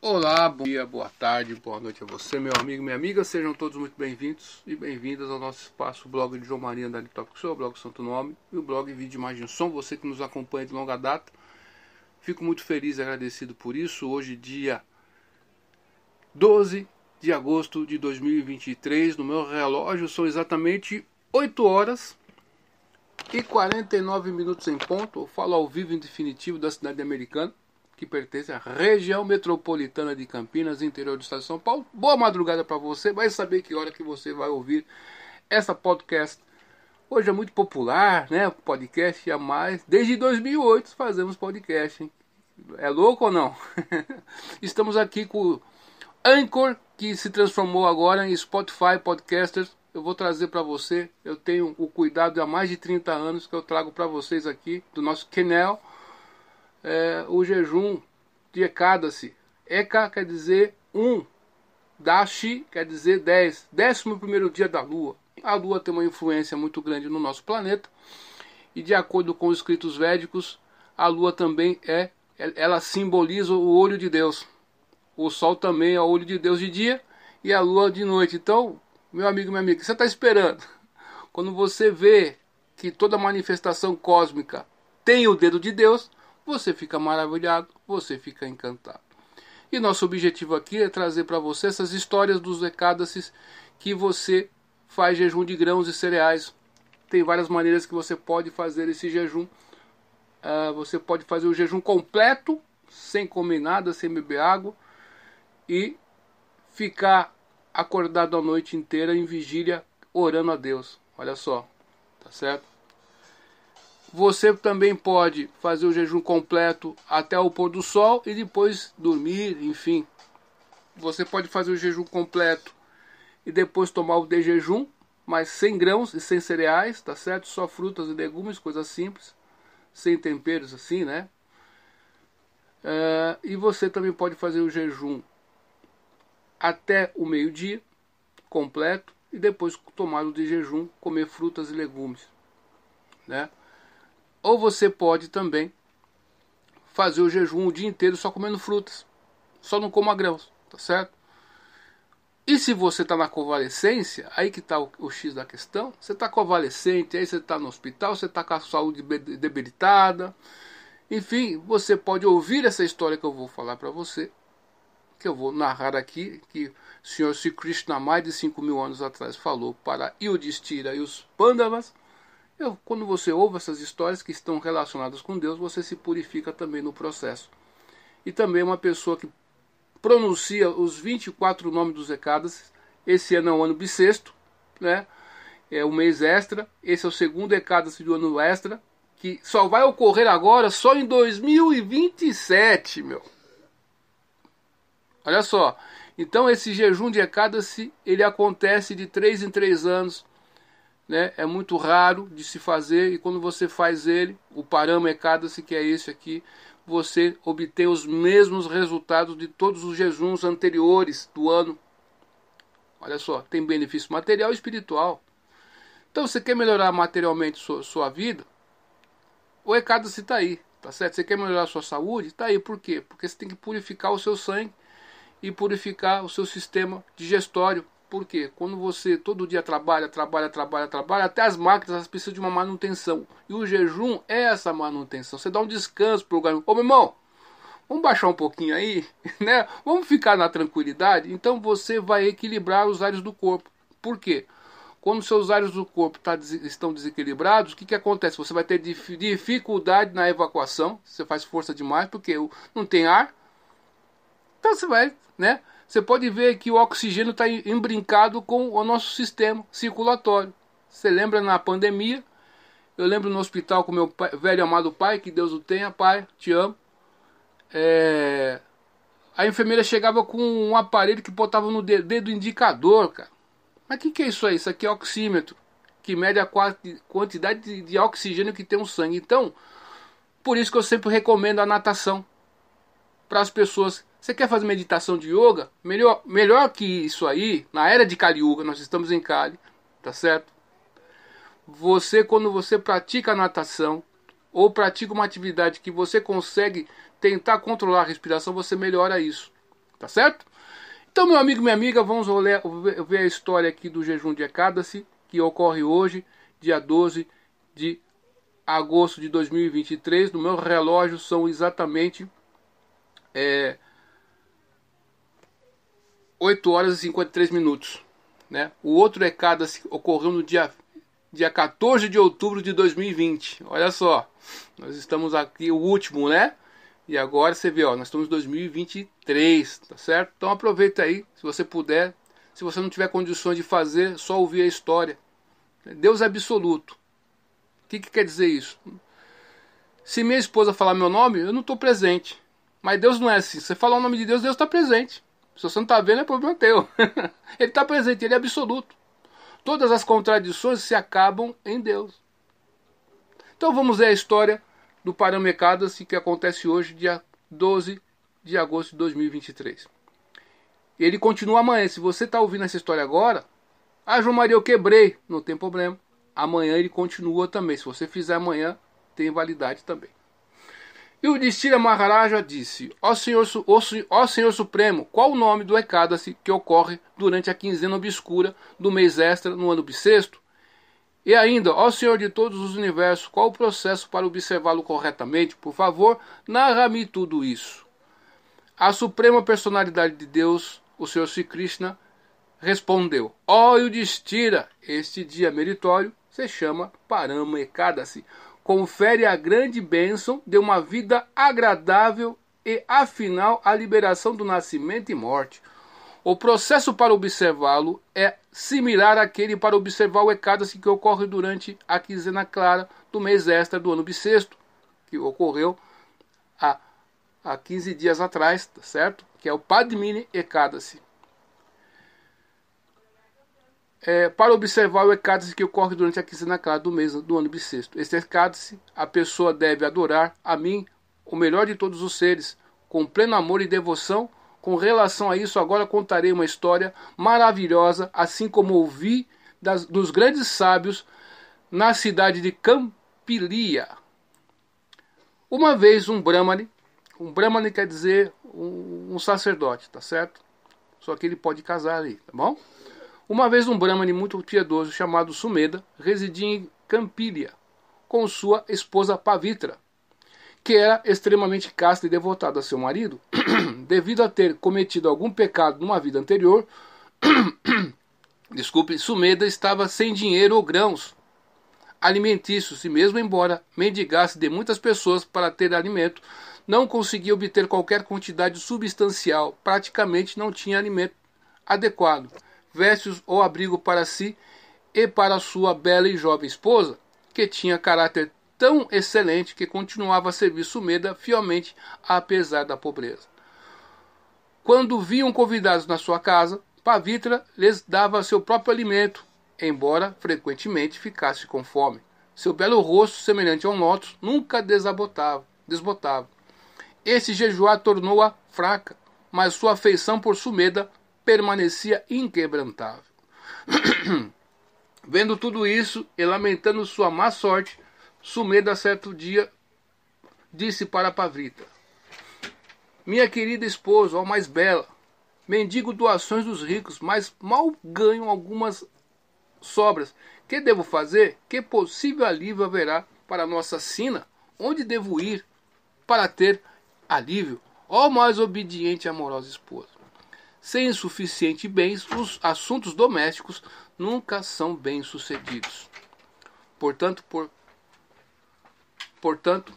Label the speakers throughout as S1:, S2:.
S1: Olá, bom dia, boa tarde, boa noite a você, meu amigo, minha amiga. Sejam todos muito bem-vindos e bem-vindas ao nosso espaço, blog de João Maria da Top Show, blog Santo Nome e o blog Vídeo Imagem Som. Você que nos acompanha de longa data, fico muito feliz e agradecido por isso. Hoje, dia 12 de agosto de 2023, no meu relógio são exatamente 8 horas e 49 minutos em ponto. Eu falo ao vivo em definitivo da cidade americana que pertence à região metropolitana de Campinas, interior do estado de São Paulo. Boa madrugada para você, vai saber que hora que você vai ouvir essa podcast. Hoje é muito popular, né? Podcast há mais. Desde 2008 fazemos podcast, hein? É louco ou não? Estamos aqui com o Anchor, que se transformou agora em Spotify Podcasters. Eu vou trazer para você. Eu tenho o cuidado há mais de 30 anos que eu trago para vocês aqui do nosso canal é, o jejum de Ekadasi. Eka quer dizer um, Dashi quer dizer dez, décimo primeiro dia da Lua. A Lua tem uma influência muito grande no nosso planeta e de acordo com os escritos védicos, a Lua também é, ela simboliza o olho de Deus. O Sol também é o olho de Deus de dia e a Lua de noite. Então, meu amigo, minha amiga, o que você está esperando? Quando você vê que toda manifestação cósmica tem o dedo de Deus, você fica maravilhado, você fica encantado. E nosso objetivo aqui é trazer para você essas histórias dos Ekadasis que você faz jejum de grãos e cereais. Tem várias maneiras que você pode fazer esse jejum. Uh, você pode fazer o jejum completo, sem comer nada, sem beber água, e ficar acordado a noite inteira em vigília orando a Deus. Olha só, tá certo? Você também pode fazer o jejum completo até o pôr do sol e depois dormir, enfim. Você pode fazer o jejum completo e depois tomar o de jejum, mas sem grãos e sem cereais, tá certo? Só frutas e legumes, coisas simples, sem temperos assim, né? É, e você também pode fazer o jejum até o meio-dia, completo, e depois tomar o de jejum, comer frutas e legumes, né? Ou você pode também fazer o jejum o dia inteiro só comendo frutas. Só não coma grãos, tá certo? E se você está na convalescência, aí que está o, o, X da questão, você está convalescente, aí você está no hospital, você está com a saúde debilitada. Enfim, você pode ouvir essa história que eu vou falar para você, que eu vou narrar aqui, que o senhor Sri Krishna, mais de 5 mil anos atrás, falou para Yudhishthira e os Pandavas, eu, quando você ouve essas histórias que estão relacionadas com Deus, você se purifica também no processo. E também uma pessoa que pronuncia os 24 nomes dos Ecadas, esse ano é o ano bissexto, né? É o mês extra, esse é o segundo Ecadas do ano extra, que só vai ocorrer agora só em 2027, meu. Olha só. Então esse jejum de Ekadasi, ele acontece de 3 em 3 anos né, é muito raro de se fazer e quando você faz ele, o paramecada-se que é esse aqui, você obtém os mesmos resultados de todos os jejuns anteriores do ano. Olha só, tem benefício material e espiritual. Então, você quer melhorar materialmente sua, sua vida? O Ekadasi está aí, tá certo? Você quer melhorar sua saúde? Está aí, por quê? Porque você tem que purificar o seu sangue e purificar o seu sistema digestório por quê? Quando você todo dia trabalha, trabalha, trabalha, trabalha, até as máquinas precisam de uma manutenção. E o jejum é essa manutenção. Você dá um descanso para o organismo. Ô meu irmão, vamos baixar um pouquinho aí, né? Vamos ficar na tranquilidade. Então você vai equilibrar os áreas do corpo. Por quê? Quando seus áreas do corpo tá, estão desequilibrados, o que, que acontece? Você vai ter dificuldade na evacuação. Você faz força demais porque não tem ar. Então você vai, né? Você pode ver que o oxigênio está embrincado com o nosso sistema circulatório. Você lembra na pandemia? Eu lembro no hospital com meu pai, velho amado pai, que Deus o tenha, pai, te amo. É, a enfermeira chegava com um aparelho que botava no dedo indicador, cara. Mas o que, que é isso aí? Isso aqui é oxímetro, que mede a quantidade de, oxigênio que tem no sangue. Então, por isso que eu sempre recomendo a natação para as pessoas você quer fazer meditação de yoga? Melhor, melhor que isso aí, na era de Kali Yuga, nós estamos em Kali, tá certo? Você, quando você pratica natação ou pratica uma atividade que você consegue tentar controlar a respiração, você melhora isso, Tá certo? Então, meu amigo, minha amiga, vamos ver a história aqui do jejum de Ecádace, que ocorre hoje, dia 12 de agosto de 2023. No meu relógio são exatamente é, 8 horas e 53 minutos. Né? O outro Ecádace ocorreu no dia, dia 14 de outubro de 2020. Olha só, nós estamos aqui, o último, né? E agora você vê, ó, nós estamos em 2023, tá certo? Então aproveita aí, se você puder. Se você não tiver condições de fazer, só ouvir a história. Deus é absoluto. O que, que quer dizer isso? Se minha esposa falar meu nome, eu não estou presente. Mas Deus não é assim. Se você falar o nome de Deus, Deus está presente. Se você não está vendo, é problema teu. ele está presente, ele é absoluto. Todas as contradições se acabam em Deus. Então vamos ver a história do Paramecadas que acontece hoje, dia 12 de agosto de 2023. Ele continua amanhã. Se você está ouvindo essa história agora, ah, João Maria, eu quebrei. Não tem problema. Amanhã ele continua também. Se você fizer amanhã, tem validade também. E o Distira Maharaja disse: Ó Senhor, ó, ó Senhor Supremo, qual o nome do Ekadasi que ocorre durante a quinzena obscura do mês extra no ano bissexto? E ainda, ó Senhor de todos os universos, qual o processo para observá-lo corretamente? Por favor, narra-me tudo isso. A suprema personalidade de Deus, o Senhor Sri Krishna, respondeu: Ó Yudhishthira, este dia meritório se chama Parama Ekadasi. Confere a grande bênção de uma vida agradável e, afinal, a liberação do nascimento e morte. O processo para observá-lo é similar àquele para observar o Ekadasi que ocorre durante a quinzena clara do mês extra do ano bissexto, que ocorreu há, há 15 dias atrás, tá certo? Que é o Padmini Ekadasi é, para observar o ecádice que ocorre durante a quinzena clara do mês do ano bissexto. Este ecádice, a pessoa deve adorar a mim, o melhor de todos os seres, com pleno amor e devoção. Com relação a isso, agora contarei uma história maravilhosa, assim como ouvi das, dos grandes sábios na cidade de Campilia. Uma vez um Brahmani, um Brahmani quer dizer um, um sacerdote, tá certo? Só que ele pode casar ali, tá bom? Uma vez um Brahmani muito piedoso chamado Sumeda residia em Campília com sua esposa Pavitra, que era extremamente casta e devotada a seu marido, devido a ter cometido algum pecado numa vida anterior. desculpe, Sumeda estava sem dinheiro ou grãos alimentícios e mesmo embora mendigasse de muitas pessoas para ter alimento, não conseguia obter qualquer quantidade substancial, praticamente não tinha alimento adequado vestes ou abrigo para si e para sua bela e jovem esposa, que tinha caráter tão excelente que continuava a servir Sumeda fielmente apesar da pobreza. Quando vinham convidados na sua casa, Pavitra lhes dava seu próprio alimento, embora frequentemente ficasse com fome. Seu belo rosto, semelhante a um lótus, nunca desabotava, desbotava. Esse jejuar tornou-a fraca, mas sua afeição por Sumeda permanecia inquebrantável. Vendo tudo isso e lamentando sua má sorte, Sumeda certo dia disse para Pavrita: Minha querida esposa, ó mais bela, mendigo doações dos ricos, mas mal ganho algumas sobras. Que devo fazer? Que possível alívio haverá para nossa sina? Onde devo ir para ter alívio? Ó mais obediente e amorosa esposa. Sem suficiente bens, os assuntos domésticos nunca são bem sucedidos. Portanto, por, portanto,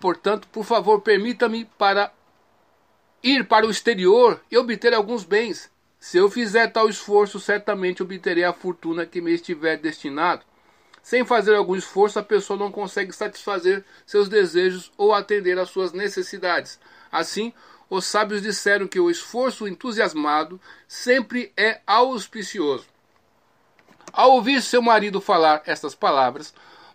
S1: portanto, por favor, permita-me para ir para o exterior e obter alguns bens. Se eu fizer tal esforço, certamente obterei a fortuna que me estiver destinado. Sem fazer algum esforço, a pessoa não consegue satisfazer seus desejos ou atender às suas necessidades. Assim, os sábios disseram que o esforço entusiasmado sempre é auspicioso. Ao ouvir seu marido falar estas palavras,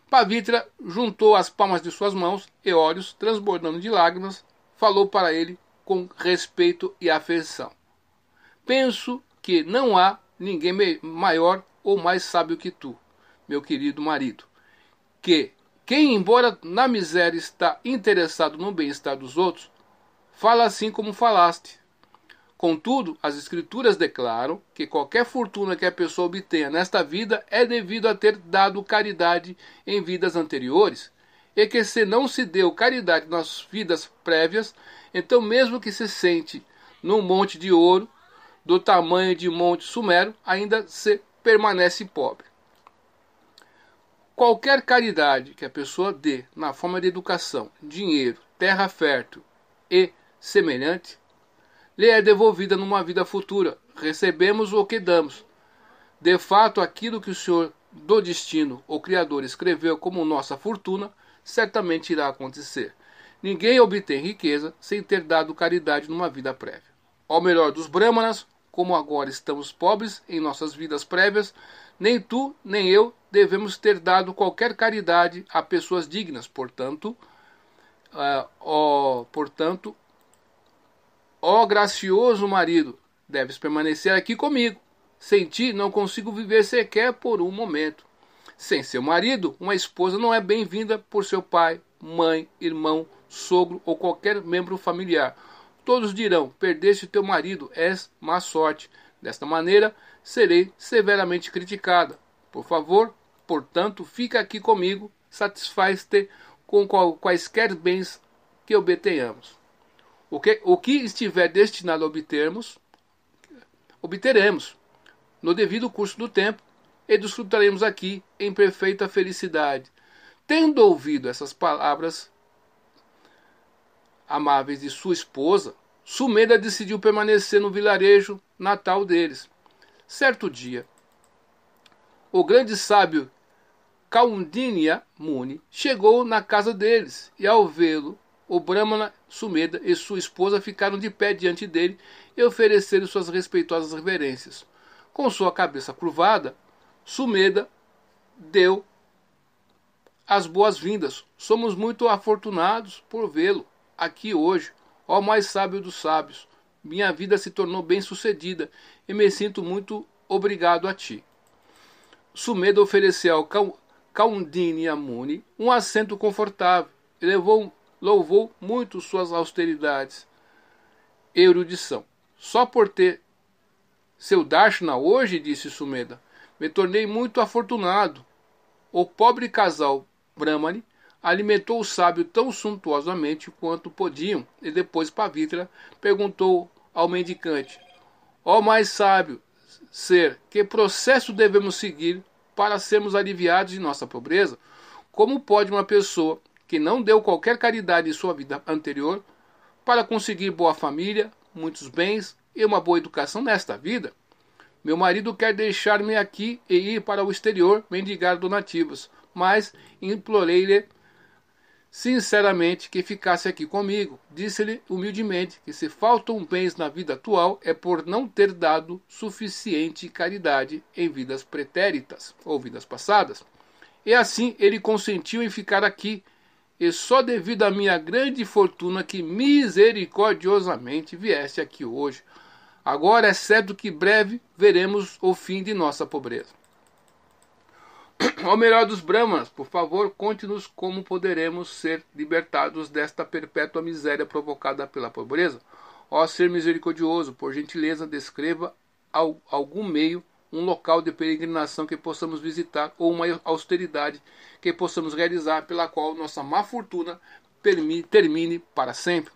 S1: Pavitra juntou as palmas de suas mãos e olhos, transbordando de lágrimas, falou para ele com respeito e afeição. Penso que não há ninguém maior ou mais sábio que tu, meu querido marido, que quem, embora na miséria está interessado no bem-estar dos outros, fala assim como falaste. Contudo, as Escrituras declaram que qualquer fortuna que a pessoa obtenha nesta vida é devido a ter dado caridade em vidas anteriores, e que se não se deu caridade nas vidas prévias, então mesmo que se sente num monte de ouro, do tamanho de Monte Sumero, ainda se permanece pobre. Qualquer caridade que a pessoa dê na forma de educação, dinheiro, terra fértil e semelhante, lhe é devolvida numa vida futura. Recebemos o que damos. De fato, aquilo que o Senhor do destino, o Criador, escreveu como nossa fortuna, certamente irá acontecer. Ninguém obtém riqueza sem ter dado caridade numa vida prévia. Ao melhor dos Brahmanas, como agora estamos pobres em nossas vidas prévias, nem tu nem eu devemos ter dado qualquer caridade a pessoas dignas. Portanto, uh, ó, portanto, ó gracioso marido, deves permanecer aqui comigo. Sem ti não consigo viver sequer por um momento. Sem seu marido, uma esposa não é bem-vinda por seu pai, mãe, irmão, sogro ou qualquer membro familiar Todos dirão: Perdeste teu marido, és má sorte. Desta maneira, serei severamente criticada. Por favor, portanto, fica aqui comigo, satisfaz-te com quaisquer bens que obtenhamos. O que, o que estiver destinado a obtermos, obteremos, no devido curso do tempo, e desfrutaremos aqui em perfeita felicidade. Tendo ouvido essas palavras, amáveis de sua esposa, Sumeda decidiu permanecer no vilarejo natal deles. Certo dia, o grande sábio Kaundinya Muni chegou na casa deles e, ao vê-lo, o Brahmana Sumeda e sua esposa ficaram de pé diante dele e ofereceram suas respeitosas reverências. Com sua cabeça curvada, Sumeda deu as boas-vindas. Somos muito afortunados por vê-lo aqui hoje, ó mais sábio dos sábios. Minha vida se tornou bem-sucedida e me sinto muito obrigado a ti. Sumeda ofereceu ao Kaundini Amuni um assento confortável e levou, louvou muito suas austeridades e erudição. Só por ter seu Darshana hoje, disse Sumeda, me tornei muito afortunado. O pobre casal Brahmani alimentou o sábio tão suntuosamente quanto podiam, e depois Pavitra perguntou ao mendicante: Ó oh, mais sábio ser, que processo devemos seguir para sermos aliviados de nossa pobreza? Como pode uma pessoa que não deu qualquer caridade em sua vida anterior para conseguir boa família, muitos bens e uma boa educação nesta vida? Meu marido quer deixar-me aqui e ir para o exterior mendigar donativos, mas implorei-lhe sinceramente que ficasse aqui comigo. Disse-lhe humildemente que se faltam bens na vida atual é por não ter dado suficiente caridade em vidas pretéritas ou vidas passadas. E assim ele consentiu em ficar aqui, e só devido à minha grande fortuna que misericordiosamente viesse aqui hoje. Agora é certo que breve veremos o fim de nossa pobreza. Ó melhor dos Brahmas, por favor, conte-nos como poderemos ser libertados desta perpétua miséria provocada pela pobreza. Ó ser misericordioso, por gentileza, descreva algum meio, um local de peregrinação que possamos visitar ou uma austeridade que possamos realizar pela qual nossa má fortuna termine para sempre.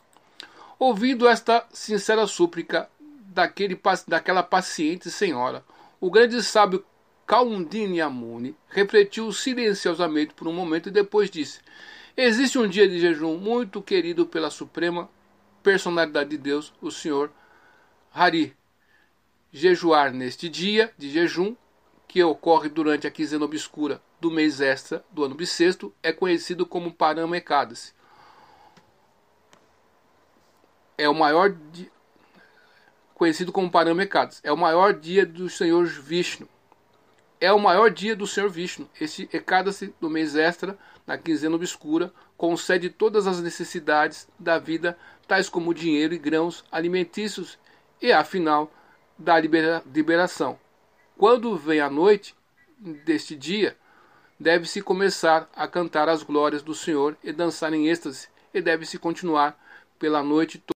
S1: Ouvindo esta sincera súplica daquele, daquela paciente senhora, o grande sábio Kaundini Amuni refletiu silenciosamente por um momento e depois disse: Existe um dia de jejum muito querido pela suprema personalidade de Deus, o Senhor Hari. Jejuar neste dia de jejum, que ocorre durante a quinzena obscura do mês extra do ano bissexto, é conhecido como Parama Ekadasi. É o maior dia, conhecido como Parama Ekadasi. É o maior dia do Senhor Vishnu é o maior dia do Senhor Vishnu. Este Ekadasi do mês extra, na quinzena obscura, concede todas as necessidades da vida, tais como dinheiro e grãos alimentícios, e afinal da libera liberação. Quando vem a noite deste dia, deve-se começar a cantar as glórias do Senhor e dançar em êxtase, e deve-se continuar pela noite.